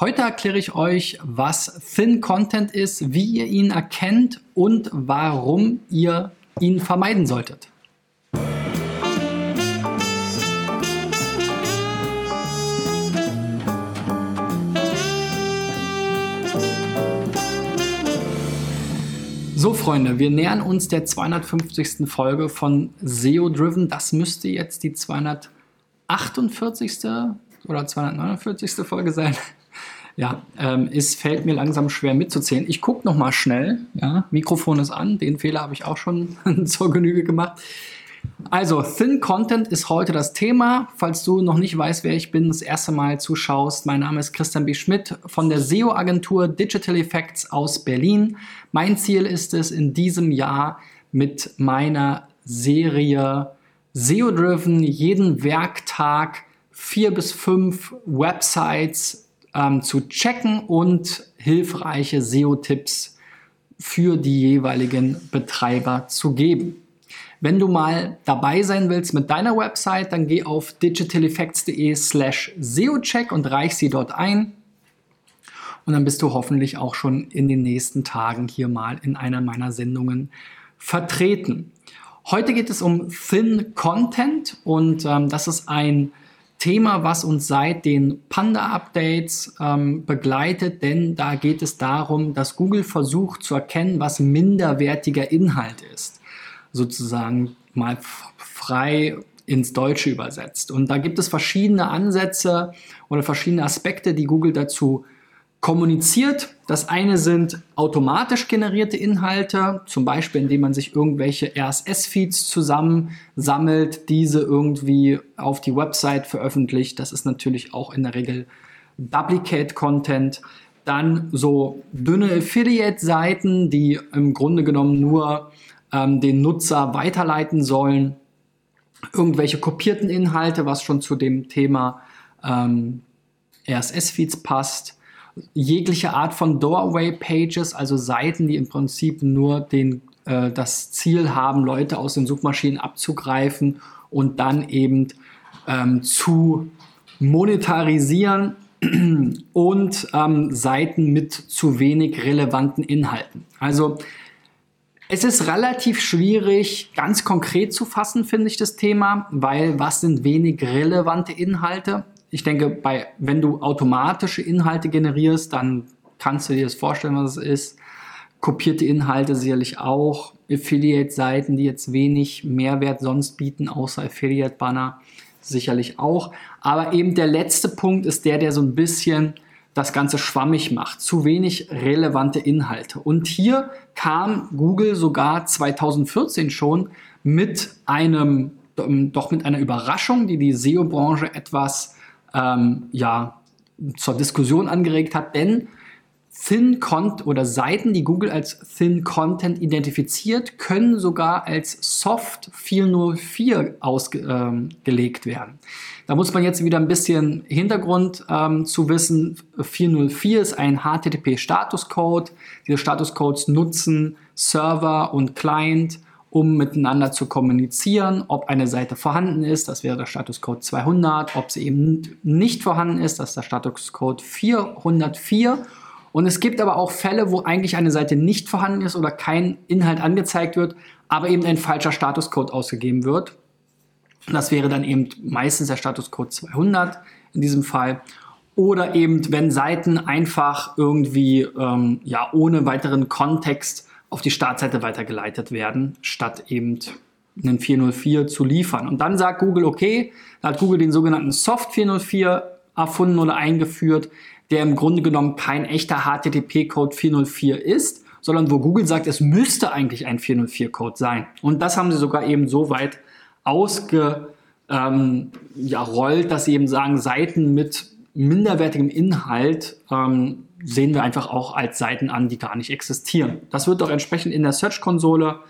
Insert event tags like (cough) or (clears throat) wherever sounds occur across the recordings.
Heute erkläre ich euch, was Thin Content ist, wie ihr ihn erkennt und warum ihr ihn vermeiden solltet. So, Freunde, wir nähern uns der 250. Folge von SEO Driven. Das müsste jetzt die 248. oder 249. Folge sein. Ja, ähm, es fällt mir langsam schwer mitzuzählen. Ich gucke noch mal schnell. Ja, Mikrofon ist an. Den Fehler habe ich auch schon (laughs) zur Genüge gemacht. Also, Thin Content ist heute das Thema. Falls du noch nicht weißt, wer ich bin, das erste Mal zuschaust, mein Name ist Christian B. Schmidt von der SEO-Agentur Digital Effects aus Berlin. Mein Ziel ist es, in diesem Jahr mit meiner Serie SEO-Driven jeden Werktag vier bis fünf Websites ähm, zu checken und hilfreiche SEO-Tipps für die jeweiligen Betreiber zu geben. Wenn du mal dabei sein willst mit deiner Website, dann geh auf digitaleffects.de slash SEO-Check und reich sie dort ein. Und dann bist du hoffentlich auch schon in den nächsten Tagen hier mal in einer meiner Sendungen vertreten. Heute geht es um Thin Content und ähm, das ist ein Thema, was uns seit den Panda-Updates ähm, begleitet, denn da geht es darum, dass Google versucht zu erkennen, was minderwertiger Inhalt ist. Sozusagen mal frei ins Deutsche übersetzt. Und da gibt es verschiedene Ansätze oder verschiedene Aspekte, die Google dazu kommuniziert. Das eine sind automatisch generierte Inhalte, zum Beispiel indem man sich irgendwelche RSS-Feeds zusammensammelt, diese irgendwie auf die Website veröffentlicht. Das ist natürlich auch in der Regel Duplicate-Content. Dann so dünne Affiliate-Seiten, die im Grunde genommen nur ähm, den Nutzer weiterleiten sollen. Irgendwelche kopierten Inhalte, was schon zu dem Thema ähm, RSS-Feeds passt jegliche Art von Doorway-Pages, also Seiten, die im Prinzip nur den, äh, das Ziel haben, Leute aus den Suchmaschinen abzugreifen und dann eben ähm, zu monetarisieren (clears throat) und ähm, Seiten mit zu wenig relevanten Inhalten. Also es ist relativ schwierig, ganz konkret zu fassen, finde ich das Thema, weil was sind wenig relevante Inhalte? Ich denke, bei, wenn du automatische Inhalte generierst, dann kannst du dir das vorstellen, was es ist. Kopierte Inhalte sicherlich auch. Affiliate-Seiten, die jetzt wenig Mehrwert sonst bieten, außer Affiliate-Banner, sicherlich auch. Aber eben der letzte Punkt ist der, der so ein bisschen das Ganze schwammig macht. Zu wenig relevante Inhalte. Und hier kam Google sogar 2014 schon mit einem, doch mit einer Überraschung, die die SEO-Branche etwas ähm, ja, zur Diskussion angeregt hat, denn Thin Content oder Seiten, die Google als Thin Content identifiziert, können sogar als Soft 404 ausgelegt ähm, werden. Da muss man jetzt wieder ein bisschen Hintergrund ähm, zu wissen. 404 ist ein HTTP-Statuscode. Diese Statuscodes nutzen Server und Client um miteinander zu kommunizieren, ob eine Seite vorhanden ist, das wäre der Statuscode 200, ob sie eben nicht vorhanden ist, das ist der Statuscode 404. Und es gibt aber auch Fälle, wo eigentlich eine Seite nicht vorhanden ist oder kein Inhalt angezeigt wird, aber eben ein falscher Statuscode ausgegeben wird. Das wäre dann eben meistens der Statuscode 200 in diesem Fall. Oder eben, wenn Seiten einfach irgendwie ähm, ja, ohne weiteren Kontext auf die Startseite weitergeleitet werden, statt eben einen 404 zu liefern. Und dann sagt Google, okay, da hat Google den sogenannten Soft 404 erfunden oder eingeführt, der im Grunde genommen kein echter HTTP-Code 404 ist, sondern wo Google sagt, es müsste eigentlich ein 404-Code sein. Und das haben sie sogar eben so weit ausgerollt, ähm, ja, dass sie eben sagen, Seiten mit minderwertigem Inhalt ähm, sehen wir einfach auch als Seiten an, die gar nicht existieren. Das wird doch entsprechend in der Search-Konsole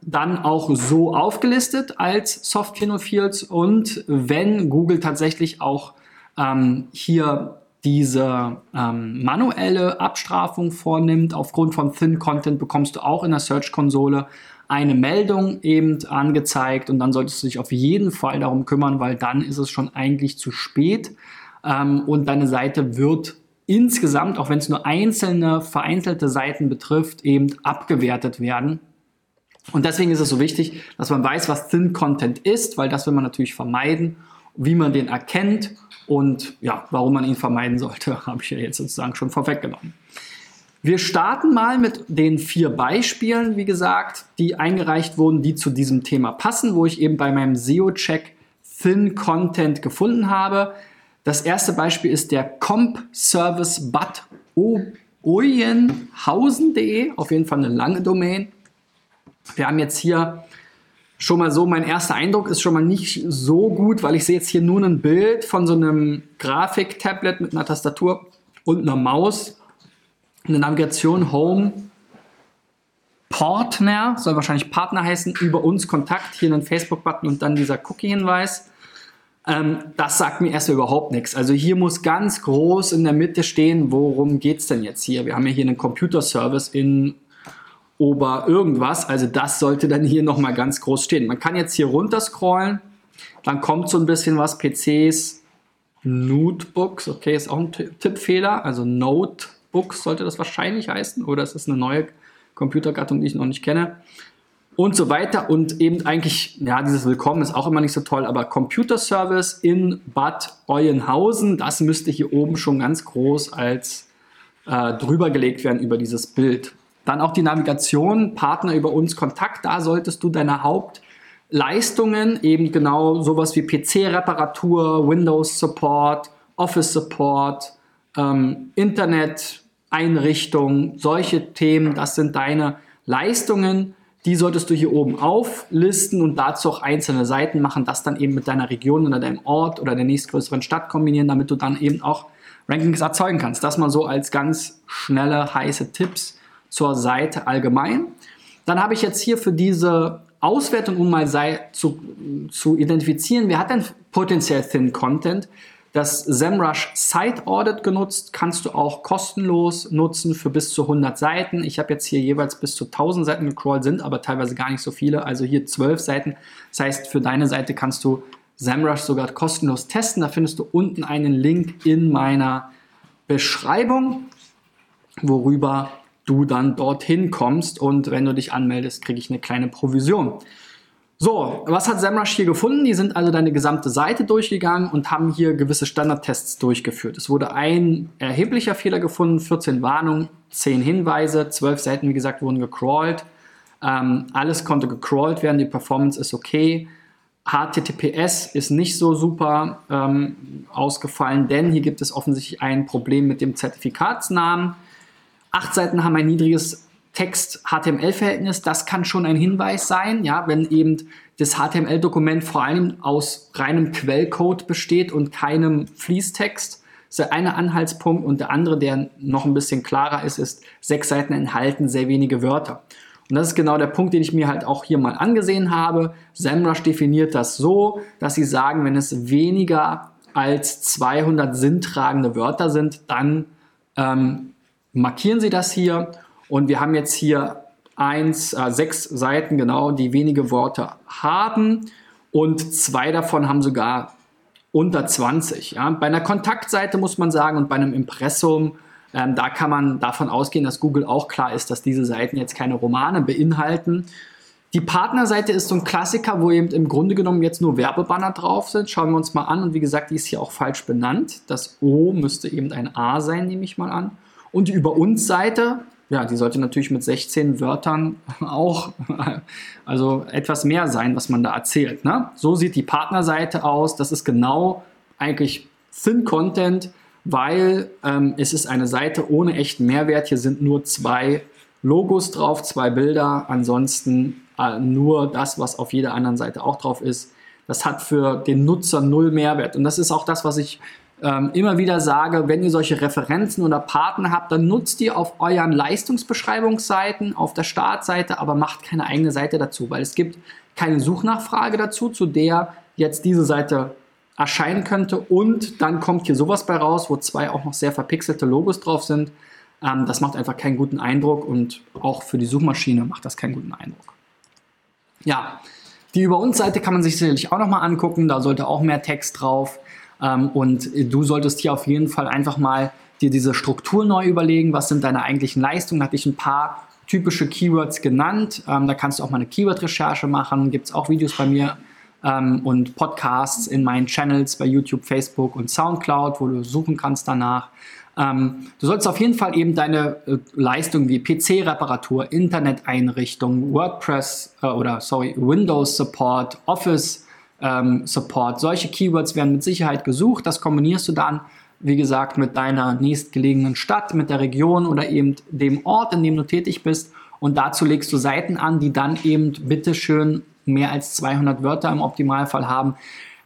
dann auch so aufgelistet als Soft Fields und wenn Google tatsächlich auch ähm, hier diese ähm, manuelle Abstrafung vornimmt aufgrund von Thin Content, bekommst du auch in der Search-Konsole eine Meldung eben angezeigt und dann solltest du dich auf jeden Fall darum kümmern, weil dann ist es schon eigentlich zu spät ähm, und deine Seite wird insgesamt, auch wenn es nur einzelne, vereinzelte Seiten betrifft, eben abgewertet werden. Und deswegen ist es so wichtig, dass man weiß, was Thin Content ist, weil das will man natürlich vermeiden, wie man den erkennt und ja, warum man ihn vermeiden sollte, (laughs) habe ich ja jetzt sozusagen schon vorweggenommen. Wir starten mal mit den vier Beispielen, wie gesagt, die eingereicht wurden, die zu diesem Thema passen, wo ich eben bei meinem SEO-Check Thin Content gefunden habe. Das erste Beispiel ist der Comp Service Bad Oyenhausen.de, auf jeden Fall eine lange Domain. Wir haben jetzt hier schon mal so, mein erster Eindruck ist schon mal nicht so gut, weil ich sehe jetzt hier nur ein Bild von so einem Grafik-Tablet mit einer Tastatur und einer Maus eine Navigation Home Partner, soll wahrscheinlich Partner heißen, über uns Kontakt, hier einen Facebook-Button und dann dieser Cookie-Hinweis. Ähm, das sagt mir erstmal überhaupt nichts. Also hier muss ganz groß in der Mitte stehen, worum geht es denn jetzt hier? Wir haben ja hier einen Computer-Service in Ober irgendwas, also das sollte dann hier nochmal ganz groß stehen. Man kann jetzt hier runter scrollen, dann kommt so ein bisschen was, PCs, Notebooks, okay, ist auch ein Tippfehler, also Note Books sollte das wahrscheinlich heißen, oder es ist eine neue Computergattung, die ich noch nicht kenne. Und so weiter. Und eben eigentlich, ja, dieses Willkommen ist auch immer nicht so toll, aber Computer Service in Bad Euenhausen, das müsste hier oben schon ganz groß als äh, drüber gelegt werden über dieses Bild. Dann auch die Navigation, Partner über uns, Kontakt, da solltest du deine Hauptleistungen, eben genau sowas wie PC-Reparatur, Windows-Support, Office-Support, ähm, Internet, Einrichtung, solche Themen, das sind deine Leistungen, die solltest du hier oben auflisten und dazu auch einzelne Seiten machen, das dann eben mit deiner Region oder deinem Ort oder der nächstgrößeren Stadt kombinieren, damit du dann eben auch Rankings erzeugen kannst. Das mal so als ganz schnelle, heiße Tipps zur Seite allgemein. Dann habe ich jetzt hier für diese Auswertung, um mal zu, zu identifizieren, wer hat denn potenziell Thin Content, das SEMrush Site Audit genutzt, kannst du auch kostenlos nutzen für bis zu 100 Seiten. Ich habe jetzt hier jeweils bis zu 1000 Seiten gecrawlt, sind aber teilweise gar nicht so viele, also hier 12 Seiten. Das heißt, für deine Seite kannst du SEMrush sogar kostenlos testen. Da findest du unten einen Link in meiner Beschreibung, worüber du dann dorthin kommst und wenn du dich anmeldest, kriege ich eine kleine Provision. So, was hat SEMrush hier gefunden? Die sind also deine gesamte Seite durchgegangen und haben hier gewisse Standardtests durchgeführt. Es wurde ein erheblicher Fehler gefunden, 14 Warnungen, 10 Hinweise, 12 Seiten, wie gesagt, wurden gecrawlt. Ähm, alles konnte gecrawlt werden, die Performance ist okay. HTTPS ist nicht so super ähm, ausgefallen, denn hier gibt es offensichtlich ein Problem mit dem Zertifikatsnamen. Acht Seiten haben ein niedriges Text-HTML-Verhältnis, das kann schon ein Hinweis sein, ja, wenn eben das HTML-Dokument vor allem aus reinem Quellcode besteht und keinem Fließtext. Das ist der eine Anhaltspunkt und der andere, der noch ein bisschen klarer ist, ist, sechs Seiten enthalten sehr wenige Wörter. Und das ist genau der Punkt, den ich mir halt auch hier mal angesehen habe. SEMrush definiert das so, dass sie sagen, wenn es weniger als 200 sinntragende Wörter sind, dann ähm, markieren sie das hier und wir haben jetzt hier eins, äh, sechs Seiten, genau, die wenige Worte haben. Und zwei davon haben sogar unter 20. Ja. Bei einer Kontaktseite muss man sagen und bei einem Impressum, ähm, da kann man davon ausgehen, dass Google auch klar ist, dass diese Seiten jetzt keine Romane beinhalten. Die Partnerseite ist so ein Klassiker, wo eben im Grunde genommen jetzt nur Werbebanner drauf sind. Schauen wir uns mal an. Und wie gesagt, die ist hier auch falsch benannt. Das O müsste eben ein A sein, nehme ich mal an. Und die Über uns Seite, ja, die sollte natürlich mit 16 Wörtern (laughs) auch, also etwas mehr sein, was man da erzählt. Ne? So sieht die Partnerseite aus. Das ist genau eigentlich Thin Content, weil ähm, es ist eine Seite ohne echten Mehrwert. Hier sind nur zwei Logos drauf, zwei Bilder. Ansonsten äh, nur das, was auf jeder anderen Seite auch drauf ist. Das hat für den Nutzer null Mehrwert. Und das ist auch das, was ich ähm, immer wieder sage, wenn ihr solche Referenzen oder Partner habt, dann nutzt die auf euren Leistungsbeschreibungsseiten, auf der Startseite, aber macht keine eigene Seite dazu, weil es gibt keine Suchnachfrage dazu, zu der jetzt diese Seite erscheinen könnte und dann kommt hier sowas bei raus, wo zwei auch noch sehr verpixelte Logos drauf sind. Ähm, das macht einfach keinen guten Eindruck und auch für die Suchmaschine macht das keinen guten Eindruck. Ja, die Über uns Seite kann man sich sicherlich auch nochmal angucken, da sollte auch mehr Text drauf. Ähm, und du solltest hier auf jeden Fall einfach mal dir diese Struktur neu überlegen, was sind deine eigentlichen Leistungen. Hatte ich ein paar typische Keywords genannt. Ähm, da kannst du auch mal eine Keyword-Recherche machen. Gibt es auch Videos bei mir ähm, und Podcasts in meinen Channels bei YouTube, Facebook und Soundcloud, wo du suchen kannst danach. Ähm, du sollst auf jeden Fall eben deine äh, Leistungen wie PC-Reparatur, Interneteinrichtung, WordPress äh, oder sorry, Windows Support, Office ähm, Support, solche Keywords werden mit Sicherheit gesucht. Das kombinierst du dann, wie gesagt, mit deiner nächstgelegenen Stadt, mit der Region oder eben dem Ort, in dem du tätig bist. Und dazu legst du Seiten an, die dann eben bitteschön mehr als 200 Wörter im Optimalfall haben.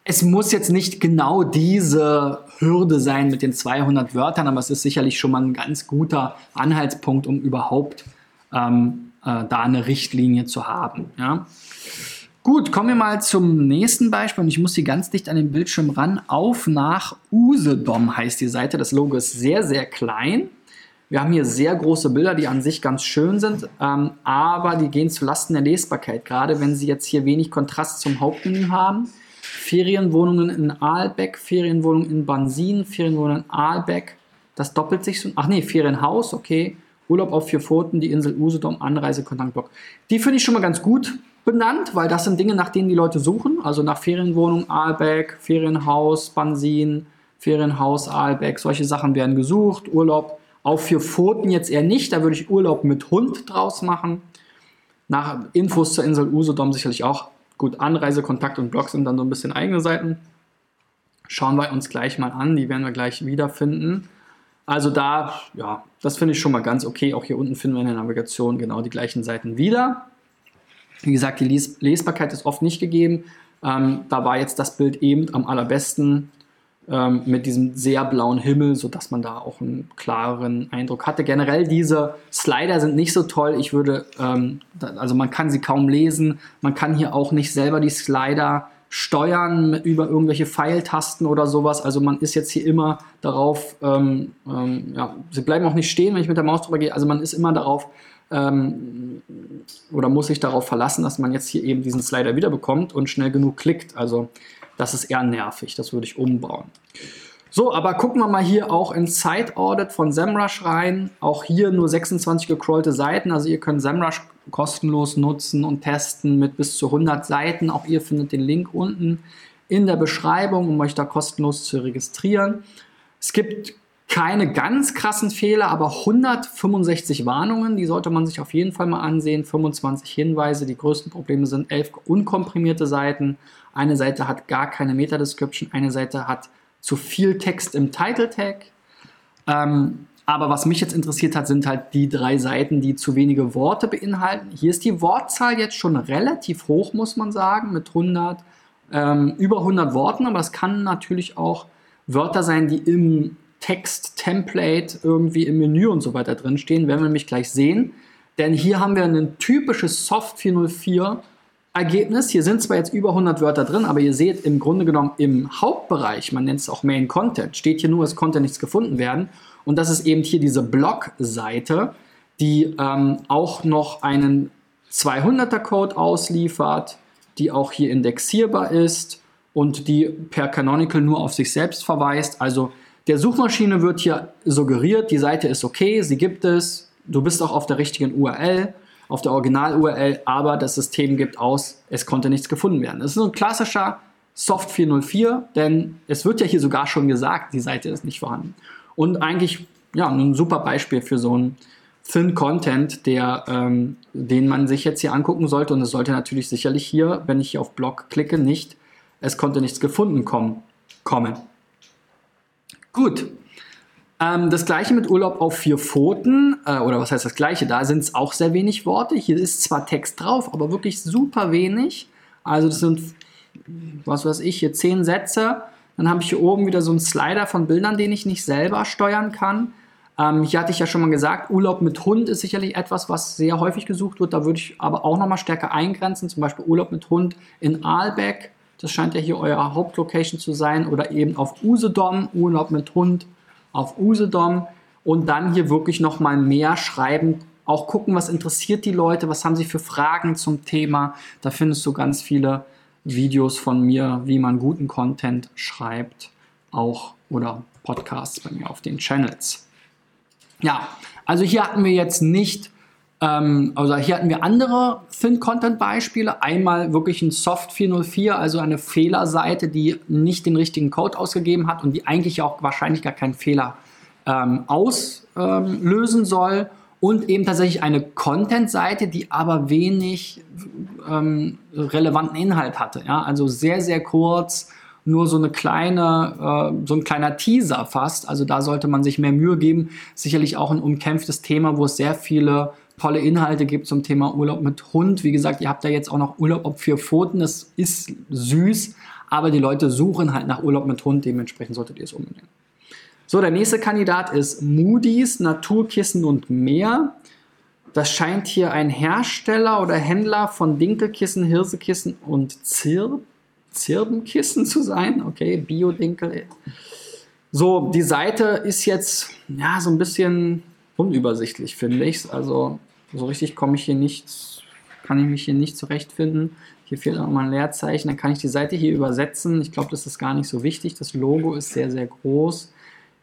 Es muss jetzt nicht genau diese Hürde sein mit den 200 Wörtern, aber es ist sicherlich schon mal ein ganz guter Anhaltspunkt, um überhaupt ähm, äh, da eine Richtlinie zu haben. Ja? Gut, kommen wir mal zum nächsten Beispiel und ich muss hier ganz dicht an den Bildschirm ran. Auf nach Usedom heißt die Seite. Das Logo ist sehr, sehr klein. Wir haben hier sehr große Bilder, die an sich ganz schön sind, ähm, aber die gehen zu Lasten der Lesbarkeit, gerade wenn Sie jetzt hier wenig Kontrast zum Hauptmenü haben. Ferienwohnungen in Aalbeck, Ferienwohnungen in Bansin, Ferienwohnungen in Aalbeck. Das doppelt sich so. Ach nee, Ferienhaus, okay. Urlaub auf vier Pfoten, die Insel Usedom, Anreise, Kontaktblock. Die finde ich schon mal ganz gut benannt, weil das sind Dinge, nach denen die Leute suchen. Also nach Ferienwohnung Aalbeck, Ferienhaus, Bansin, Ferienhaus Aalbeck. Solche Sachen werden gesucht. Urlaub auf vier Pfoten jetzt eher nicht. Da würde ich Urlaub mit Hund draus machen. Nach Infos zur Insel Usedom sicherlich auch. Gut, Anreise, Kontakt und Blog sind dann so ein bisschen eigene Seiten. Schauen wir uns gleich mal an. Die werden wir gleich wiederfinden. Also da, ja, das finde ich schon mal ganz okay. Auch hier unten finden wir in der Navigation genau die gleichen Seiten wieder. Wie gesagt, die Les Lesbarkeit ist oft nicht gegeben. Ähm, da war jetzt das Bild eben am allerbesten ähm, mit diesem sehr blauen Himmel, sodass man da auch einen klareren Eindruck hatte. Generell diese Slider sind nicht so toll. Ich würde, ähm, also man kann sie kaum lesen. Man kann hier auch nicht selber die Slider steuern über irgendwelche Pfeiltasten oder sowas. Also man ist jetzt hier immer darauf, ähm, ähm, ja, sie bleiben auch nicht stehen, wenn ich mit der Maus drüber gehe. Also man ist immer darauf ähm, oder muss sich darauf verlassen, dass man jetzt hier eben diesen Slider wiederbekommt und schnell genug klickt. Also das ist eher nervig, das würde ich umbauen. So, aber gucken wir mal hier auch in Site Audit von SEMrush rein. Auch hier nur 26 gecrawlte Seiten. Also ihr könnt SEMrush kostenlos nutzen und testen mit bis zu 100 Seiten. Auch ihr findet den Link unten in der Beschreibung, um euch da kostenlos zu registrieren. Es gibt keine ganz krassen Fehler, aber 165 Warnungen, die sollte man sich auf jeden Fall mal ansehen. 25 Hinweise. Die größten Probleme sind 11 unkomprimierte Seiten. Eine Seite hat gar keine Meta-Description, eine Seite hat zu viel Text im Title Tag. Ähm, aber was mich jetzt interessiert hat, sind halt die drei Seiten, die zu wenige Worte beinhalten. Hier ist die Wortzahl jetzt schon relativ hoch, muss man sagen, mit 100, ähm, über 100 Worten. Aber es kann natürlich auch Wörter sein, die im Text-Template irgendwie im Menü und so weiter drin stehen, werden wir nämlich gleich sehen. Denn hier haben wir ein typisches Soft 404 Ergebnis. Hier sind zwar jetzt über 100 Wörter drin, aber ihr seht im Grunde genommen im Hauptbereich, man nennt es auch Main Content, steht hier nur, es konnte nichts gefunden werden. Und das ist eben hier diese Blog-Seite, die ähm, auch noch einen 200er Code ausliefert, die auch hier indexierbar ist und die per Canonical nur auf sich selbst verweist. Also der Suchmaschine wird hier suggeriert, die Seite ist okay, sie gibt es, du bist auch auf der richtigen URL, auf der Original-URL, aber das System gibt aus, es konnte nichts gefunden werden. Das ist ein klassischer Soft 404, denn es wird ja hier sogar schon gesagt, die Seite ist nicht vorhanden. Und eigentlich ja, ein super Beispiel für so einen Thin Content, der, ähm, den man sich jetzt hier angucken sollte. Und es sollte natürlich sicherlich hier, wenn ich hier auf Blog klicke, nicht, es konnte nichts gefunden kommen. kommen. Gut. Ähm, das gleiche mit Urlaub auf vier Pfoten, äh, oder was heißt das gleiche? Da sind es auch sehr wenig Worte. Hier ist zwar Text drauf, aber wirklich super wenig. Also das sind, was weiß ich, hier zehn Sätze. Dann habe ich hier oben wieder so einen Slider von Bildern, den ich nicht selber steuern kann. Ähm, hier hatte ich ja schon mal gesagt, Urlaub mit Hund ist sicherlich etwas, was sehr häufig gesucht wird. Da würde ich aber auch nochmal stärker eingrenzen. Zum Beispiel Urlaub mit Hund in Aalbeck das scheint ja hier euer Hauptlocation zu sein. Oder eben auf Usedom, Urlaub mit Hund auf Usedom. Und dann hier wirklich nochmal mehr schreiben. Auch gucken, was interessiert die Leute, was haben sie für Fragen zum Thema. Da findest du ganz viele Videos von mir, wie man guten Content schreibt. Auch oder Podcasts bei mir auf den Channels. Ja, also hier hatten wir jetzt nicht, ähm, also hier hatten wir andere Thin-Content-Beispiele. Einmal wirklich ein Soft 404, also eine Fehlerseite, die nicht den richtigen Code ausgegeben hat und die eigentlich auch wahrscheinlich gar keinen Fehler ähm, auslösen soll und eben tatsächlich eine Content-Seite, die aber wenig ähm, relevanten Inhalt hatte. Ja? Also sehr, sehr kurz, nur so eine kleine, äh, so ein kleiner Teaser fast. Also da sollte man sich mehr Mühe geben. Sicherlich auch ein umkämpftes Thema, wo es sehr viele tolle Inhalte gibt zum Thema Urlaub mit Hund. Wie gesagt, ihr habt da jetzt auch noch Urlaub auf vier Pfoten. Das ist süß, aber die Leute suchen halt nach Urlaub mit Hund. Dementsprechend solltet ihr es umbenennen. So, der nächste Kandidat ist Moody's, Naturkissen und mehr. Das scheint hier ein Hersteller oder Händler von Dinkelkissen, Hirsekissen und Zir Zirbenkissen zu sein. Okay, Bio-Dinkel. So, die Seite ist jetzt ja so ein bisschen unübersichtlich, finde ich. Also so richtig komme ich hier nicht, kann ich mich hier nicht zurechtfinden. Hier fehlt auch mal ein Leerzeichen. Dann kann ich die Seite hier übersetzen. Ich glaube, das ist gar nicht so wichtig. Das Logo ist sehr, sehr groß.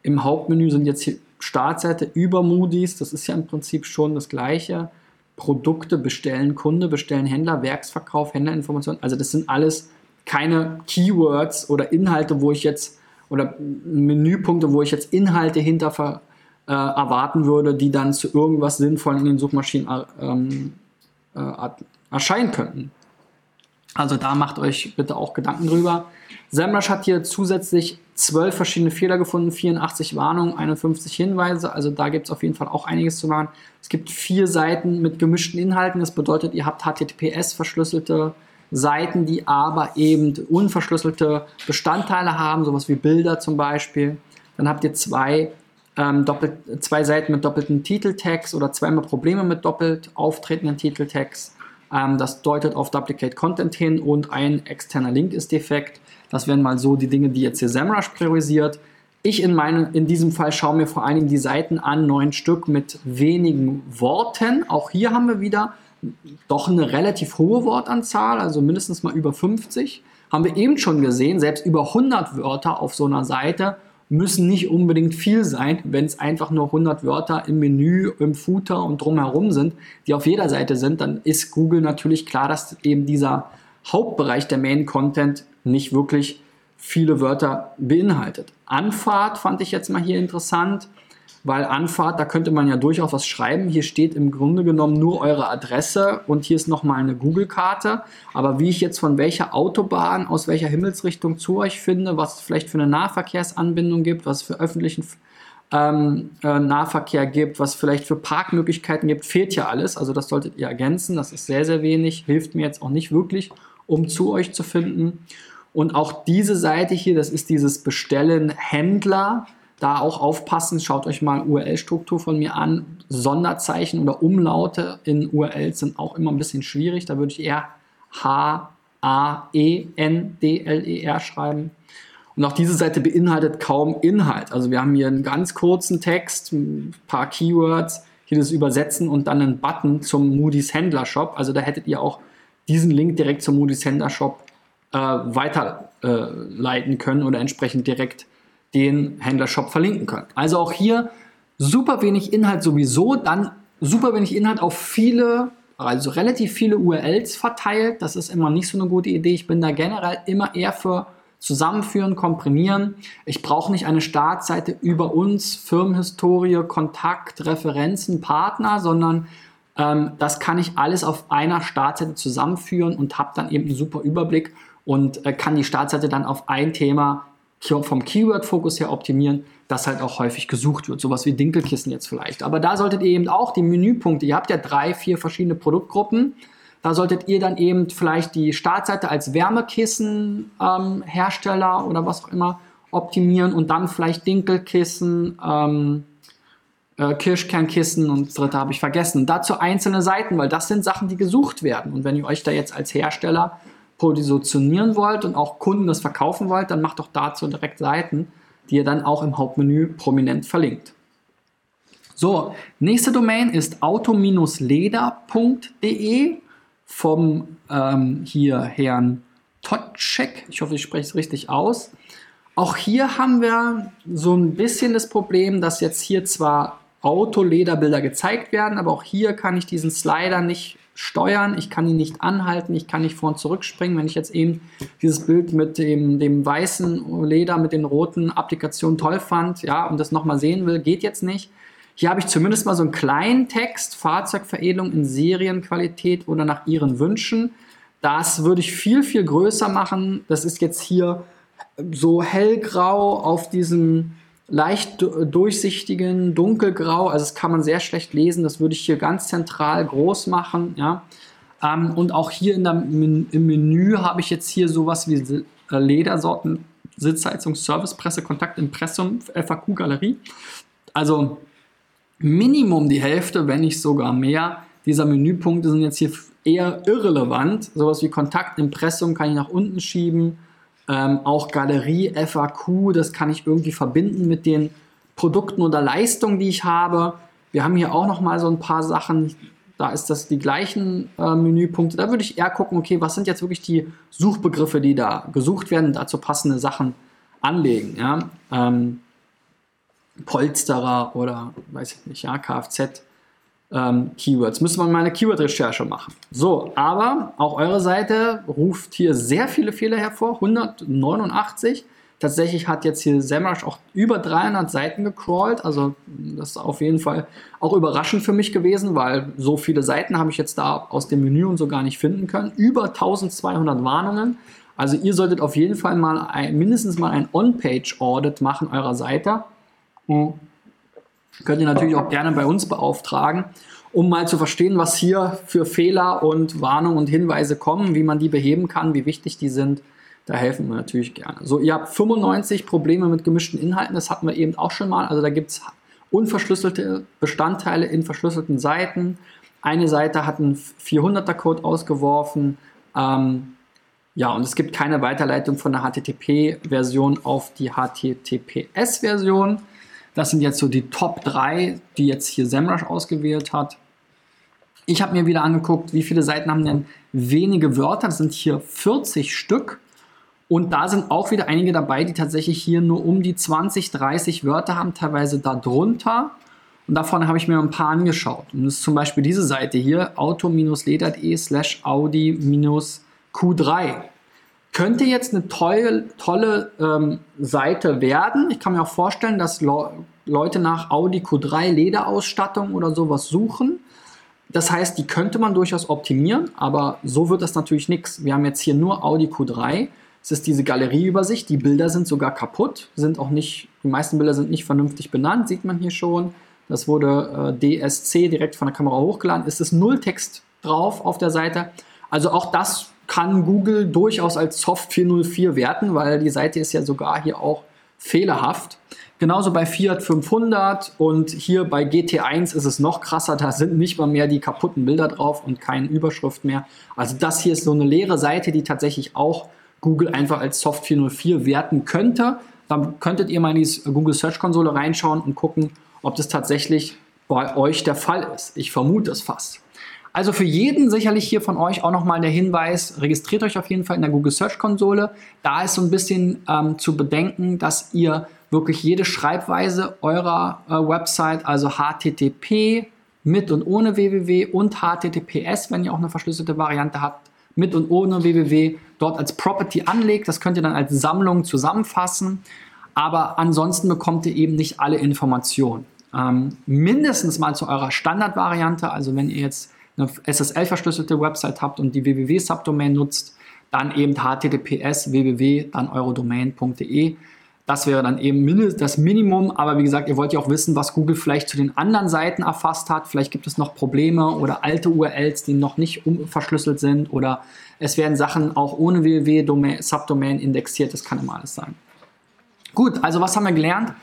Im Hauptmenü sind jetzt hier Startseite über Moody's, das ist ja im Prinzip schon das gleiche. Produkte bestellen Kunde, bestellen Händler, Werksverkauf, Händlerinformation. Also das sind alles keine Keywords oder Inhalte, wo ich jetzt oder Menüpunkte, wo ich jetzt Inhalte hinter äh, erwarten würde, die dann zu irgendwas Sinnvollem in den Suchmaschinen äh, ähm, äh, erscheinen könnten. Also da macht euch bitte auch Gedanken drüber. SEMrush hat hier zusätzlich zwölf verschiedene Fehler gefunden, 84 Warnungen, 51 Hinweise. Also da gibt es auf jeden Fall auch einiges zu machen. Es gibt vier Seiten mit gemischten Inhalten. Das bedeutet, ihr habt HTTPS verschlüsselte Seiten, die aber eben unverschlüsselte Bestandteile haben, sowas wie Bilder zum Beispiel. Dann habt ihr zwei, ähm, doppelt, zwei Seiten mit doppelten Titeltags oder zweimal Probleme mit doppelt auftretenden Titeltags. Ähm, das deutet auf Duplicate Content hin und ein externer Link ist defekt. Das wären mal so die Dinge, die jetzt hier SEMrush priorisiert. Ich in, meine, in diesem Fall schaue mir vor allen Dingen die Seiten an, neun Stück mit wenigen Worten. Auch hier haben wir wieder doch eine relativ hohe Wortanzahl, also mindestens mal über 50. Haben wir eben schon gesehen, selbst über 100 Wörter auf so einer Seite müssen nicht unbedingt viel sein, wenn es einfach nur 100 Wörter im Menü, im Footer und drumherum sind, die auf jeder Seite sind, dann ist Google natürlich klar, dass eben dieser Hauptbereich der Main Content nicht wirklich viele Wörter beinhaltet. Anfahrt fand ich jetzt mal hier interessant, weil Anfahrt, da könnte man ja durchaus was schreiben. Hier steht im Grunde genommen nur eure Adresse und hier ist nochmal eine Google-Karte. Aber wie ich jetzt von welcher Autobahn, aus welcher Himmelsrichtung zu euch finde, was es vielleicht für eine Nahverkehrsanbindung gibt, was es für öffentlichen ähm, äh, Nahverkehr gibt, was es vielleicht für Parkmöglichkeiten gibt, fehlt ja alles. Also das solltet ihr ergänzen. Das ist sehr, sehr wenig, hilft mir jetzt auch nicht wirklich, um zu euch zu finden. Und auch diese Seite hier, das ist dieses Bestellen Händler da auch aufpassen, schaut euch mal URL-Struktur von mir an. Sonderzeichen oder Umlaute in URLs sind auch immer ein bisschen schwierig. Da würde ich eher H-A-E-N-D-L-E-R schreiben. Und auch diese Seite beinhaltet kaum Inhalt. Also wir haben hier einen ganz kurzen Text, ein paar Keywords, hier das Übersetzen und dann einen Button zum Moody's Händler Shop. Also da hättet ihr auch diesen Link direkt zum Moody's Händler Shop äh, weiterleiten äh, können oder entsprechend direkt den Händlershop verlinken können. Also auch hier super wenig Inhalt sowieso, dann super wenig Inhalt auf viele, also relativ viele URLs verteilt. Das ist immer nicht so eine gute Idee. Ich bin da generell immer eher für Zusammenführen, Komprimieren. Ich brauche nicht eine Startseite über uns, Firmenhistorie, Kontakt, Referenzen, Partner, sondern ähm, das kann ich alles auf einer Startseite zusammenführen und habe dann eben einen super Überblick und äh, kann die Startseite dann auf ein Thema vom Keyword-Fokus her optimieren, das halt auch häufig gesucht wird. Sowas wie Dinkelkissen jetzt vielleicht. Aber da solltet ihr eben auch die Menüpunkte, ihr habt ja drei, vier verschiedene Produktgruppen. Da solltet ihr dann eben vielleicht die Startseite als Wärmekissen-Hersteller ähm, oder was auch immer optimieren und dann vielleicht Dinkelkissen, ähm, äh, Kirschkernkissen und das dritte habe ich vergessen. dazu einzelne Seiten, weil das sind Sachen, die gesucht werden. Und wenn ihr euch da jetzt als Hersteller positionieren wollt und auch Kunden das verkaufen wollt, dann macht doch dazu direkt Seiten, die ihr dann auch im Hauptmenü prominent verlinkt. So, nächste Domain ist auto-leder.de vom ähm, hier Herrn Totschek. Ich hoffe, ich spreche es richtig aus. Auch hier haben wir so ein bisschen das Problem, dass jetzt hier zwar Autolederbilder gezeigt werden, aber auch hier kann ich diesen Slider nicht steuern, ich kann ihn nicht anhalten, ich kann nicht vor und zurück springen. Wenn ich jetzt eben dieses Bild mit dem, dem weißen Leder, mit den roten Applikationen toll fand, ja, und das nochmal sehen will, geht jetzt nicht. Hier habe ich zumindest mal so einen kleinen Text, Fahrzeugveredelung in Serienqualität oder nach Ihren Wünschen. Das würde ich viel, viel größer machen. Das ist jetzt hier so hellgrau auf diesem leicht durchsichtigen, dunkelgrau, also das kann man sehr schlecht lesen, das würde ich hier ganz zentral groß machen, ja. Ähm, und auch hier der, im Menü habe ich jetzt hier sowas wie äh, Ledersorten, Sitzheizung, Service, Presse, Kontakt, Impressum, FAQ, Galerie. Also Minimum die Hälfte, wenn nicht sogar mehr, dieser Menüpunkte sind jetzt hier eher irrelevant. Sowas wie Kontakt, Impressum kann ich nach unten schieben, ähm, auch Galerie, FAQ, das kann ich irgendwie verbinden mit den Produkten oder Leistungen, die ich habe. Wir haben hier auch noch mal so ein paar Sachen. Da ist das die gleichen äh, Menüpunkte. Da würde ich eher gucken, okay, was sind jetzt wirklich die Suchbegriffe, die da gesucht werden, dazu passende Sachen anlegen. Ja? Ähm, Polsterer oder weiß ich nicht, ja, Kfz ähm, Keywords. Müsste man mal eine Keyword-Recherche machen. So, aber auch eure Seite ruft hier sehr viele Fehler hervor, 189. Tatsächlich hat jetzt hier SEMrush auch über 300 Seiten gecrawlt, also das ist auf jeden Fall auch überraschend für mich gewesen, weil so viele Seiten habe ich jetzt da aus dem Menü und so gar nicht finden können. Über 1200 Warnungen. Also ihr solltet auf jeden Fall mal ein, mindestens mal ein On-Page-Audit machen eurer Seite. Hm. Könnt ihr natürlich auch gerne bei uns beauftragen, um mal zu verstehen, was hier für Fehler und Warnungen und Hinweise kommen, wie man die beheben kann, wie wichtig die sind. Da helfen wir natürlich gerne. So, ihr habt 95 Probleme mit gemischten Inhalten, das hatten wir eben auch schon mal. Also da gibt es unverschlüsselte Bestandteile in verschlüsselten Seiten. Eine Seite hat einen 400er Code ausgeworfen. Ähm, ja, und es gibt keine Weiterleitung von der HTTP-Version auf die HTTPS-Version. Das sind jetzt so die Top 3, die jetzt hier SEMrush ausgewählt hat. Ich habe mir wieder angeguckt, wie viele Seiten haben denn wenige Wörter. Das sind hier 40 Stück. Und da sind auch wieder einige dabei, die tatsächlich hier nur um die 20, 30 Wörter haben, teilweise darunter. Und davon habe ich mir ein paar angeschaut. Und das ist zum Beispiel diese Seite hier, auto-leder.de slash audi-q3 könnte jetzt eine tolle, tolle ähm, Seite werden. Ich kann mir auch vorstellen, dass Le Leute nach Audi Q3 Lederausstattung oder sowas suchen. Das heißt, die könnte man durchaus optimieren, aber so wird das natürlich nichts. Wir haben jetzt hier nur Audi Q3. Es ist diese Galerieübersicht. Die Bilder sind sogar kaputt, sind auch nicht, die meisten Bilder sind nicht vernünftig benannt, sieht man hier schon. Das wurde äh, DSC direkt von der Kamera hochgeladen. Es ist Nulltext drauf auf der Seite. Also auch das kann Google durchaus als Soft 404 werten, weil die Seite ist ja sogar hier auch fehlerhaft. Genauso bei Fiat 500 und hier bei GT1 ist es noch krasser, da sind nicht mal mehr die kaputten Bilder drauf und keine Überschrift mehr. Also das hier ist so eine leere Seite, die tatsächlich auch Google einfach als Soft 404 werten könnte. Dann könntet ihr mal in die Google Search Konsole reinschauen und gucken, ob das tatsächlich bei euch der Fall ist. Ich vermute es fast. Also für jeden sicherlich hier von euch auch nochmal der Hinweis, registriert euch auf jeden Fall in der Google Search Konsole. Da ist so ein bisschen ähm, zu bedenken, dass ihr wirklich jede Schreibweise eurer äh, Website, also HTTP mit und ohne www und HTTPS, wenn ihr auch eine verschlüsselte Variante habt, mit und ohne www, dort als Property anlegt. Das könnt ihr dann als Sammlung zusammenfassen. Aber ansonsten bekommt ihr eben nicht alle Informationen. Ähm, mindestens mal zu eurer Standardvariante, also wenn ihr jetzt eine SSL-verschlüsselte Website habt und die www-Subdomain nutzt, dann eben https www, dann eurodomain.de. Das wäre dann eben das Minimum, aber wie gesagt, ihr wollt ja auch wissen, was Google vielleicht zu den anderen Seiten erfasst hat. Vielleicht gibt es noch Probleme oder alte URLs, die noch nicht verschlüsselt sind oder es werden Sachen auch ohne www-Subdomain indexiert. Das kann immer alles sein. Gut, also was haben wir gelernt?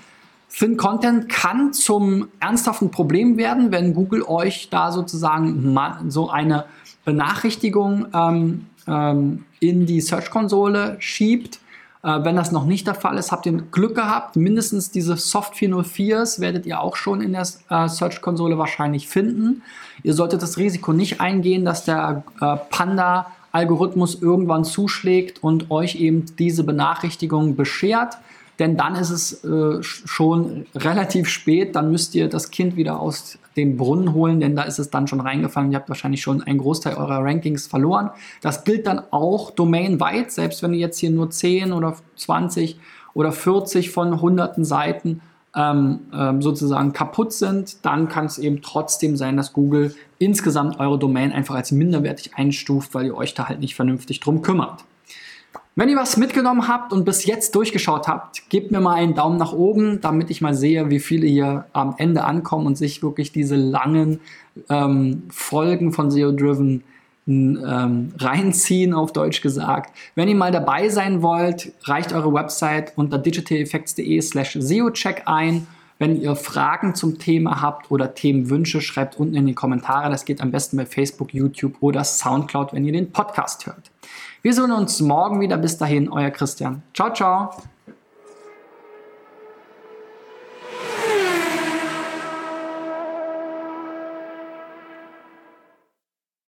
Thin Content kann zum ernsthaften Problem werden, wenn Google euch da sozusagen so eine Benachrichtigung ähm, ähm, in die Search-Konsole schiebt. Äh, wenn das noch nicht der Fall ist, habt ihr Glück gehabt. Mindestens diese Soft 404s werdet ihr auch schon in der äh, Search-Konsole wahrscheinlich finden. Ihr solltet das Risiko nicht eingehen, dass der äh, Panda-Algorithmus irgendwann zuschlägt und euch eben diese Benachrichtigung beschert. Denn dann ist es äh, schon relativ spät, dann müsst ihr das Kind wieder aus dem Brunnen holen, denn da ist es dann schon reingefallen. Ihr habt wahrscheinlich schon einen Großteil eurer Rankings verloren. Das gilt dann auch domainweit, selbst wenn ihr jetzt hier nur 10 oder 20 oder 40 von hunderten Seiten ähm, ähm, sozusagen kaputt sind, dann kann es eben trotzdem sein, dass Google insgesamt eure Domain einfach als minderwertig einstuft, weil ihr euch da halt nicht vernünftig drum kümmert. Wenn ihr was mitgenommen habt und bis jetzt durchgeschaut habt, gebt mir mal einen Daumen nach oben, damit ich mal sehe, wie viele hier am Ende ankommen und sich wirklich diese langen ähm, Folgen von SEO Driven ähm, reinziehen, auf Deutsch gesagt. Wenn ihr mal dabei sein wollt, reicht eure Website unter digitaleffects.de slash SEOcheck ein. Wenn ihr Fragen zum Thema habt oder Themenwünsche, schreibt unten in die Kommentare. Das geht am besten bei Facebook, YouTube oder Soundcloud, wenn ihr den Podcast hört. Wir sehen uns morgen wieder. Bis dahin, euer Christian. Ciao, ciao.